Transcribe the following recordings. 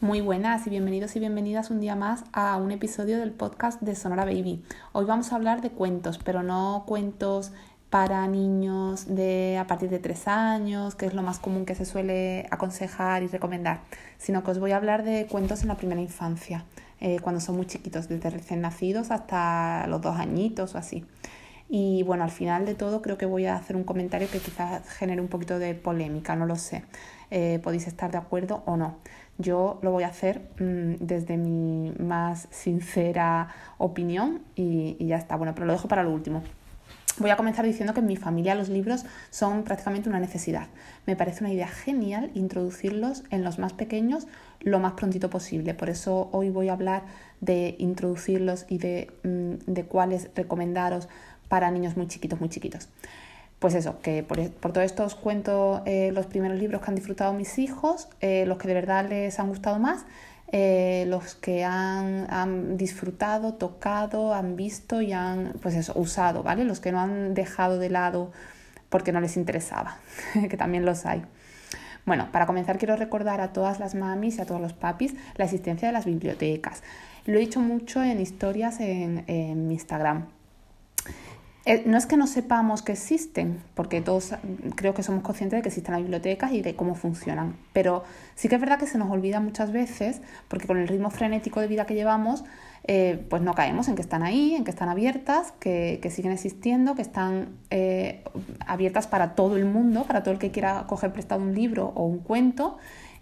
Muy buenas y bienvenidos y bienvenidas un día más a un episodio del podcast de Sonora Baby. Hoy vamos a hablar de cuentos, pero no cuentos para niños de a partir de tres años, que es lo más común que se suele aconsejar y recomendar, sino que os voy a hablar de cuentos en la primera infancia, eh, cuando son muy chiquitos, desde recién nacidos hasta los dos añitos o así. Y bueno, al final de todo creo que voy a hacer un comentario que quizás genere un poquito de polémica, no lo sé. Eh, podéis estar de acuerdo o no. Yo lo voy a hacer mm, desde mi más sincera opinión y, y ya está. Bueno, pero lo dejo para lo último. Voy a comenzar diciendo que en mi familia los libros son prácticamente una necesidad. Me parece una idea genial introducirlos en los más pequeños lo más prontito posible. Por eso hoy voy a hablar de introducirlos y de, mm, de cuáles recomendaros para niños muy chiquitos, muy chiquitos pues eso, que por, por, todo esto os cuento eh, los primeros libros que han disfrutado mis hijos, eh, los que de verdad les han gustado más, eh, los que han, han, disfrutado, tocado, han visto y han, pues eso, usado, ¿vale? Los que no han dejado de lado porque no les interesaba, que también los hay. Bueno, para comenzar quiero recordar a todas las mamis y a todos los papis la existencia de las bibliotecas. Lo he dicho mucho en historias en, en Instagram no es que no sepamos que existen, porque todos creo que somos conscientes de que existen las bibliotecas y de cómo funcionan, pero sí que es verdad que se nos olvida muchas veces, porque con el ritmo frenético de vida que llevamos, eh, pues no caemos en que están ahí, en que están abiertas, que, siguen existiendo, que están eh, abiertas para todo el mundo, para todo el que quiera coger prestado un libro o un cuento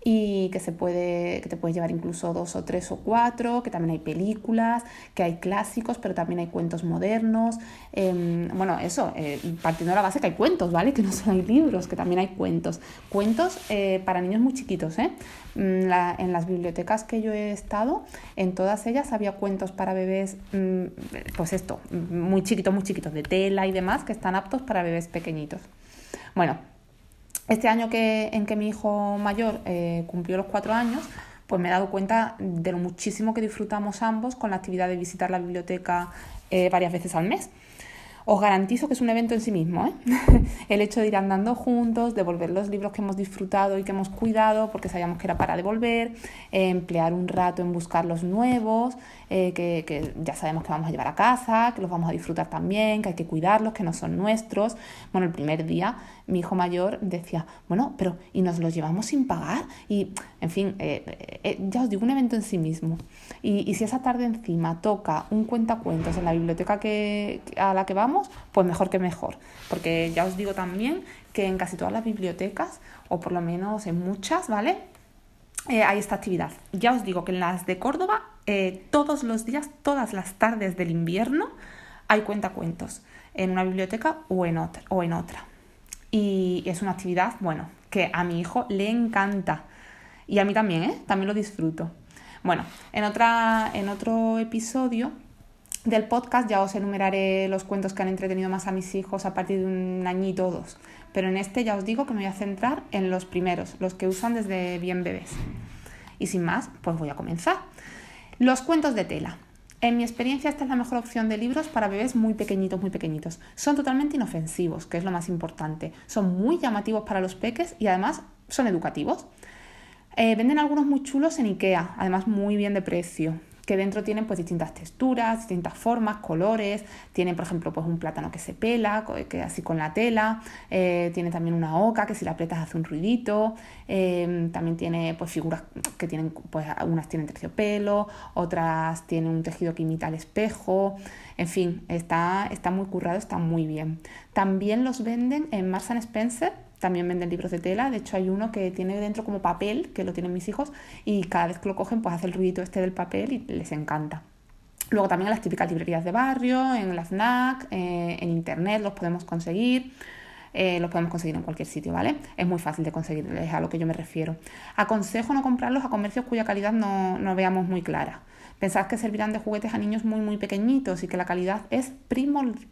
y que se puede, que te puedes llevar incluso dos o tres o cuatro, que también hay películas, que hay clásicos, pero también hay cuentos modernos. Em, bueno, eso, eh, partiendo de la base que hay cuentos, ¿vale? Que no solo hay libros, que también hay cuentos. Cuentos eh, para niños muy chiquitos, ¿eh? Mm, en las bibliotecas que yo he estado, en todas ellas había cuentos para bebés, mm, pues esto, muy chiquitos, muy chiquitos, de tela y demás, que están aptos para bebés pequeñitos. Bueno, este año que, en que mi hijo mayor eh, cumplió los cuatro años, pues me he dado cuenta de lo muchísimo que disfrutamos ambos con la actividad de visitar la biblioteca eh, varias veces al mes. Os garantizo que es un evento en sí mismo. ¿eh? el hecho de ir andando juntos, devolver los libros que hemos disfrutado y que hemos cuidado porque sabíamos que era para devolver, eh, emplear un rato en buscar los nuevos, eh, que, ya sabemos que vamos a llevar a casa, que los vamos a disfrutar también, que hay que cuidarlos, que no son nuestros. Bueno, el primer día mi hijo mayor decía, bueno, pero ¿y nos los llevamos sin pagar? Y, en fin, ya os digo, un evento en sí mismo. Y, y si esa tarde encima toca un cuentacuentos en la biblioteca que, a la que vamos, pues mejor que mejor. Porque ya os digo también que en casi todas las bibliotecas, o por lo menos en muchas, ¿vale? Eh, hay esta actividad. Ya os digo que en las de Córdoba, eh, todos los días, todas las tardes del invierno, hay cuentacuentos en una biblioteca o en otra. O en otra. Y es una actividad, bueno, que a mi hijo le encanta. Y a mí también, ¿eh? También lo disfruto. Bueno, en, otra, en otro episodio del podcast ya os enumeraré los cuentos que han entretenido más a mis hijos a partir de un añito o. Pero en este ya os digo que me voy a centrar en los primeros, los que usan desde bien bebés. Y sin más, pues voy a comenzar. Los cuentos de tela. En mi experiencia esta es la mejor opción de libros para bebés muy pequeñitos, muy pequeñitos. Son totalmente inofensivos, que es lo más importante. Son muy llamativos para los peques y además son educativos. Eh, venden algunos muy chulos en Ikea, además muy bien de precio que dentro tienen pues distintas texturas, distintas formas, colores, tiene por ejemplo pues un plátano que se pela, que así con la tela, eh, tiene también una oca que si la aprietas hace un ruidito, em, también tiene pues figuras que tienen, pues unas tienen terciopelo, otras tienen un tejido que imita el espejo, en fin, está, está muy currado, está muy bien. También los venden en Marks Spencer, también venden libros de tela, de hecho hay uno que tiene dentro como papel, que lo tienen mis hijos, y cada vez que lo cogen pues hace el ruidito este del papel y les encanta. Luego también en las típicas librerías de barrio, en la FNAC, eh, en internet los podemos conseguir. Eh, los podemos conseguir en cualquier sitio, ¿vale? Es muy fácil de conseguir, es a lo que yo me refiero. Aconsejo no comprarlos a comercios cuya calidad no, no veamos muy clara. Pensad que servirán de juguetes a niños muy, muy pequeñitos y que la calidad es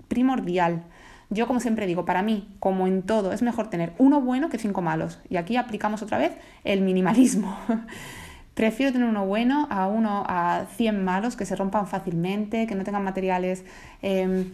primordial. Yo, como siempre digo, para mí, como en todo, es mejor tener uno bueno que cinco malos. Y aquí aplicamos otra vez el minimalismo. Prefiero tener uno bueno a uno a 100 malos que se rompan fácilmente, que no tengan materiales em,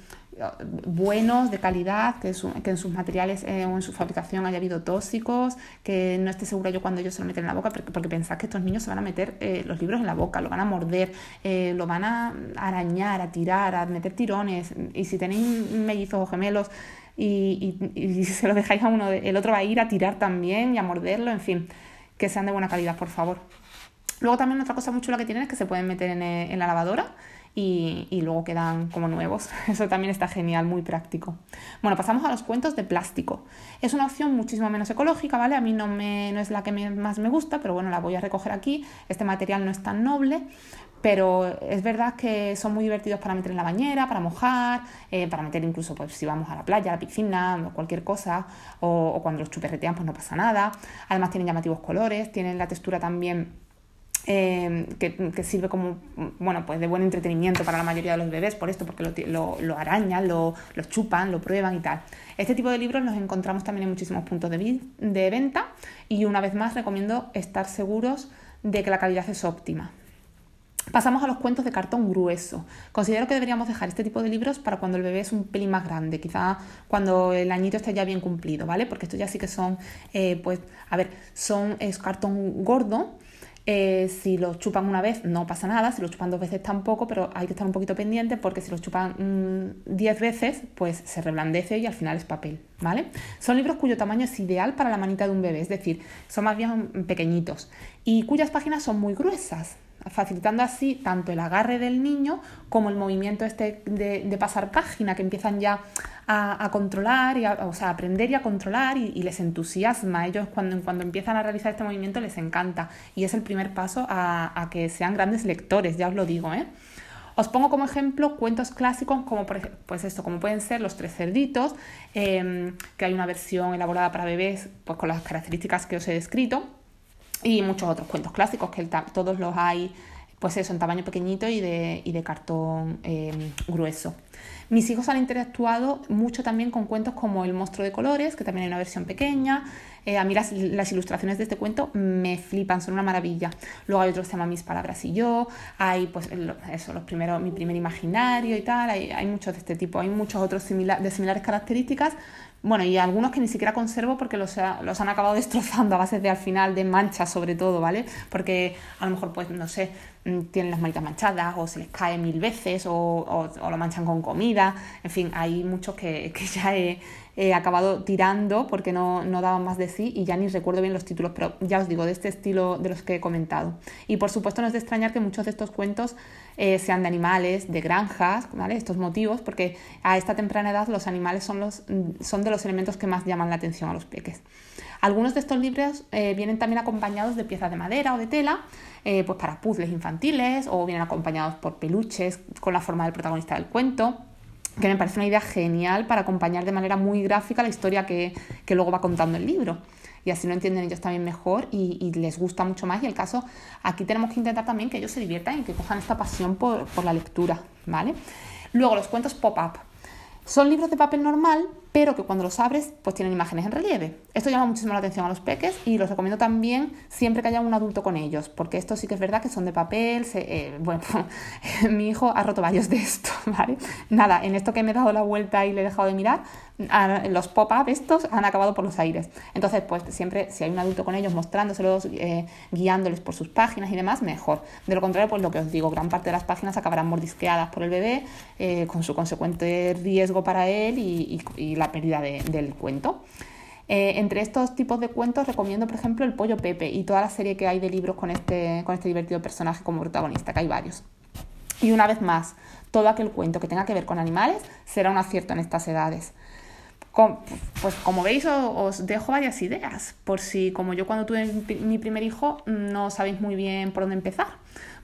buenos, de calidad, que, en sus materiales eh, o en su fabricación haya habido tóxicos, que no esté segura yo cuando ellos se lo meten en la boca, porque, porque pensás que estos niños se van a meter eh, los libros en la boca, lo van a morder, eh, lo van a arañar, a tirar, a meter tirones, y si tenéis mellizos o gemelos y, y, se lo dejáis a uno, el otro va a ir a tirar también y a morderlo, en fin, que sean de buena calidad, por favor. Luego también otra cosa muy chula que tienen es que se pueden meter en, en la lavadora y, luego quedan como nuevos. Eso también está genial, muy práctico. Bueno, pasamos a los cuentos de plástico. Es una opción muchísimo menos ecológica, ¿vale? A mí no, me, no es la que más me gusta, pero bueno, la voy a recoger aquí. Este material no es tan noble, pero es verdad que son muy divertidos para meter en la bañera, para mojar, eh, para meter incluso pues, si vamos a la playa, a la piscina, o cualquier cosa, o, o cuando los chuperretean pues no pasa nada. Además tienen llamativos colores, tienen la textura también Em, que, sirve como bueno pues de buen entretenimiento para la mayoría de los bebés por esto porque lo, lo, arañan lo, lo, chupan lo prueban y tal este tipo de libros los encontramos también en muchísimos puntos de, de venta y una vez más recomiendo estar seguros de que la calidad es óptima Pasamos a los cuentos de cartón grueso. Considero que deberíamos dejar este tipo de libros para cuando el bebé es un pelín más grande, quizá cuando el añito esté ya bien cumplido, ¿vale? Porque estos ya sí que son, eh, pues, a ver, son es cartón gordo, eh, si lo chupan una vez no pasa nada, si lo chupan dos veces tampoco, pero hay que estar un poquito pendiente porque si lo chupan mm, diez veces, pues se reblandece y al final es papel, ¿vale? Son libros cuyo tamaño es ideal para la manita de un bebé, es decir, son más bien pequeñitos y cuyas páginas son muy gruesas, facilitando así tanto el agarre del niño como el movimiento este de, pasar página, que empiezan ya a, controlar, y a, o sea, aprender y a controlar y, les entusiasma. Ellos cuando, cuando empiezan a realizar este movimiento les encanta y es el primer paso a, que sean grandes lectores, ya os lo digo. ¿eh? Os pongo como ejemplo cuentos clásicos como por pues esto, como pueden ser Los Tres Cerditos, em, que hay una versión elaborada para bebés pues con las características que os he descrito y muchos otros cuentos clásicos que todos los hay pues eso, en tamaño pequeñito y de, y de cartón eh, grueso. Mis hijos han interactuado mucho también con cuentos como El monstruo de colores, que también hay una versión pequeña. Eh, a mí las, ilustraciones de este cuento me flipan, son una maravilla. Luego hay otro que se llama Mis palabras y yo, hay pues eso, los primeros, mi primer imaginario y tal, hay, hay muchos de este tipo, hay muchos otros de similares características, bueno, y algunos que ni siquiera conservo porque los, los, han acabado destrozando a base de al final de manchas sobre todo, ¿vale? Porque a lo mejor, pues, no sé, mm, tienen las manitas manchadas o se les cae mil veces o, o, lo manchan con comida. En fin, hay muchos que, que ya he, he, acabado tirando porque no, no, daban más de sí y ya ni recuerdo bien los títulos, pero ya os digo, de este estilo de los que he comentado. Y por supuesto no es de extrañar que muchos de estos cuentos eh, sean de animales, de granjas, ¿vale? Estos motivos, porque a esta temprana edad los animales son, los, son de los elementos que más llaman la atención a los peques. Algunos de estos libros eh, vienen también acompañados de piezas de madera o de tela, eh, pues para puzzles infantiles, o vienen acompañados por peluches con la forma del protagonista del cuento que me parece una idea genial para acompañar de manera muy gráfica la historia que, que luego va contando el libro y así lo entienden ellos también mejor y, les gusta mucho más. Y el caso, aquí tenemos que intentar también que ellos se diviertan y que cojan esta pasión por, por la lectura, ¿vale? Luego, los cuentos pop-up. Son libros de papel normal, pero que cuando los abres pues tienen imágenes en relieve. Esto llama muchísimo la atención a los peques y los recomiendo también siempre que haya un adulto con ellos, porque esto sí que es verdad que son de papel, eh, bueno, mi hijo ha roto varios de estos, ¿vale? Nada, en esto que me he dado la vuelta y le he dejado de mirar, los pop-up estos han acabado por los aires. Entonces, pues siempre si hay un adulto con ellos mostrándoselos, eh, guiándoles por sus páginas y demás, mejor. De lo contrario, pues lo que os digo, gran parte de las páginas acabarán mordisqueadas por el bebé, eh, con su consecuente riesgo para él y, y la pérdida del cuento. Eh, entre estos tipos de cuentos recomiendo, por ejemplo, El Pollo Pepe y toda la serie que hay de libros con este, con este divertido personaje como protagonista, que hay varios. Y una vez más, todo aquel cuento que tenga que ver con animales será un acierto en estas edades. Pues como veis os, dejo varias ideas, por si como yo cuando tuve mi primer hijo no sabéis muy bien por dónde empezar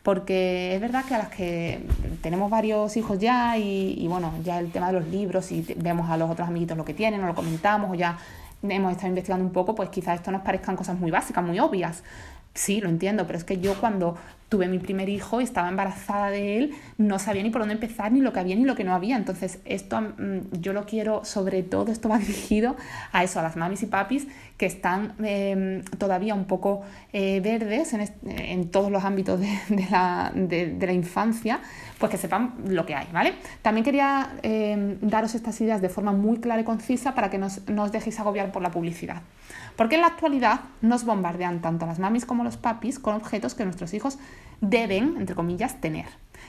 porque es verdad que a las que tenemos varios hijos ya y, bueno, ya el tema de los libros y vemos a los otros amiguitos lo que tienen o lo comentamos o ya hemos estado investigando un poco, pues quizás esto nos parezcan cosas muy básicas, muy obvias. Sí, lo entiendo, pero es que yo cuando tuve mi primer hijo y estaba embarazada de él, no sabía ni por dónde empezar, ni lo que había ni lo que no había. Entonces, esto mm, yo lo quiero, sobre todo, esto va dirigido a eso, a las mamis y papis que están em, todavía un poco eh, verdes en, todos los ámbitos de, la, de, la, infancia, pues que sepan lo que hay, ¿vale? También quería em, daros estas ideas de forma muy clara y concisa para que no os dejéis agobiar por la publicidad. Porque en la actualidad nos bombardean tanto las mamis como los papis con objetos que nuestros hijos deben, entre comillas, tener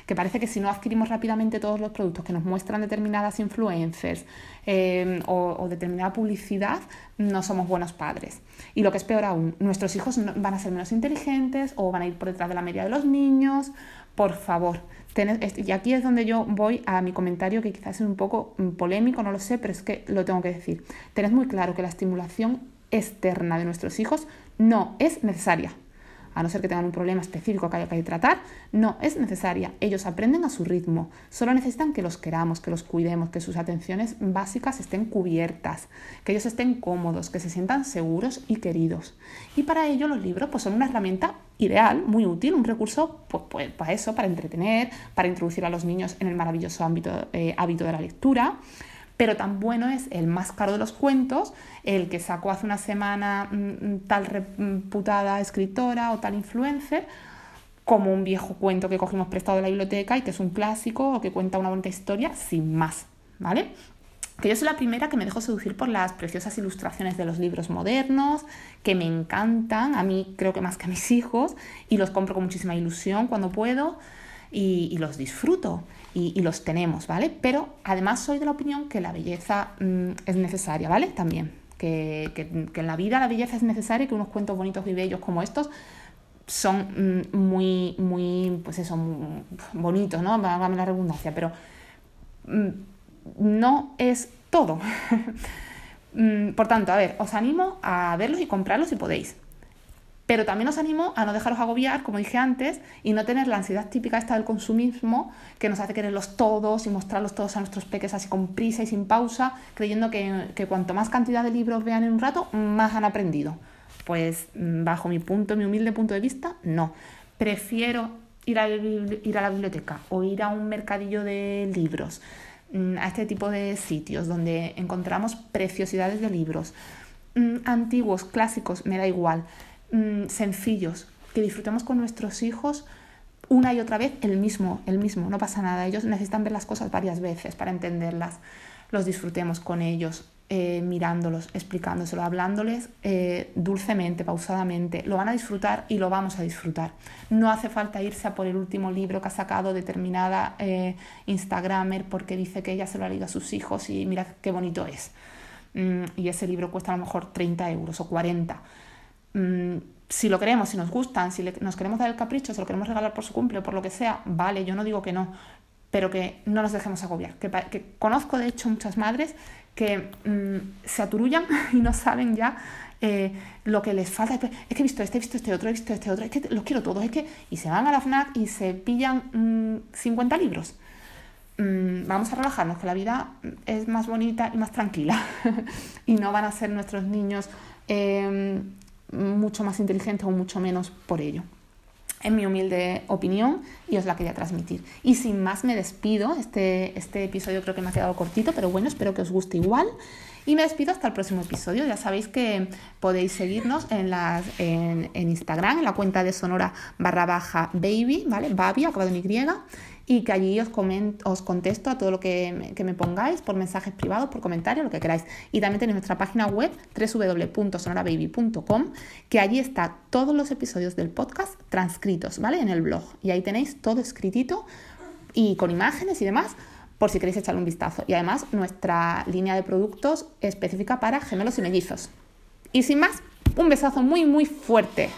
que parece que si no adquirimos rápidamente todos los productos que nos muestran determinadas influencers em, o, determinada publicidad, no somos buenos padres. Y lo que es peor aún, nuestros hijos van a ser menos inteligentes o van a ir por detrás de la media de los niños. Por favor, y aquí es donde yo voy a mi comentario que quizás es un poco mm, polémico, no lo sé, pero es que lo tengo que decir. Tened muy claro que la estimulación externa de nuestros hijos no es necesaria a no ser que tengan un problema específico que haya que tratar, no es necesaria. Ellos aprenden a su ritmo, solo necesitan que los queramos, que los cuidemos, que sus atenciones básicas estén cubiertas, que ellos estén cómodos, que se sientan seguros y queridos. Y para ello los libros pues, son una herramienta ideal, muy útil, un recurso pues, pues, para eso, para entretener, para introducir a los niños en el maravilloso ámbito, eh, hábito de la lectura pero tan bueno es el más caro de los cuentos, el que sacó hace una semana mm, mm, tal reputada escritora o tal influencer, como un viejo cuento que cogimos prestado de la biblioteca y que es un clásico o que cuenta una bonita historia sin más, ¿vale? Que yo soy la primera que me dejo seducir por las preciosas ilustraciones de los libros modernos, que me encantan, a mí creo que más que a mis hijos, y los compro con muchísima ilusión cuando puedo y, y los disfruto y, los tenemos, ¿vale? Pero además soy de la opinión que la belleza mm, es necesaria, ¿vale? También, que, en la vida la belleza es necesaria y que unos cuentos bonitos y bellos como estos son mm, muy, muy, pues eso, bonitos, ¿no? Vágame la redundancia, pero mm, no es todo. Por tanto, a ver, os animo a verlos y comprarlos si podéis. Pero también os animo a no dejaros agobiar, como dije antes, y no tener la ansiedad típica esta del consumismo que nos hace quererlos todos y mostrarlos todos a nuestros peques así con prisa y sin pausa, creyendo que, cuanto más cantidad de libros vean en un rato, más han aprendido. Pues mm, bajo mi punto, mi humilde punto de vista, no. Prefiero ir a, la biblioteca o ir a un mercadillo de libros, mm, a este tipo de sitios donde encontramos preciosidades de libros, mm, antiguos, clásicos, me da igual Mm, sencillos, que disfrutemos con nuestros hijos una y otra vez el mismo, el mismo, no pasa nada. Ellos necesitan ver las cosas varias veces para entenderlas. Los disfrutemos con ellos, eh, mirándolos, explicándoselo, hablándoles eh, dulcemente, pausadamente. Lo van a disfrutar y lo vamos a disfrutar. No hace falta irse a por el último libro que ha sacado determinada eh, Instagramer porque dice que ella se lo ha leído a sus hijos y mira qué bonito es. Mm, y ese libro cuesta a lo mejor 30 euros o 40 Mm, si lo queremos, si nos gustan, si nos queremos dar el capricho, si lo queremos regalar por su cumple o por lo que sea, vale, yo no digo que no, pero que no nos dejemos agobiar. Que, conozco, de hecho, muchas madres que mm, se aturullan y no saben ya eh, lo que les falta. Es que he visto este, he visto este otro, he visto este otro, es que los quiero todos, es que... Y se van a la FNAC y se pillan 50 mm, libros. vamos a relajarnos, que la vida es más bonita y más tranquila. y no van a ser nuestros niños... Em, mucho más inteligente o mucho menos por ello. En mi humilde opinión y os la quería transmitir. Y sin más me despido, este, este episodio creo que me ha quedado cortito, pero bueno, espero que os guste igual. Y me despido hasta el próximo episodio. Ya sabéis que podéis seguirnos en, las, en, en Instagram, en la cuenta de Sonora barra baja baby, ¿vale? Babi, acabado en Y y que allí os, os contesto a todo lo que me, pongáis por mensajes privados, por comentarios, lo que queráis. Y también tenéis nuestra página web www.sonorababy.com, que allí está todos los episodios del podcast transcritos, ¿vale? En el blog. Y ahí tenéis todo escritito y con imágenes y demás por si queréis echarle un vistazo. Y además nuestra línea de productos específica para gemelos y mellizos. Y sin más, un besazo muy muy fuerte.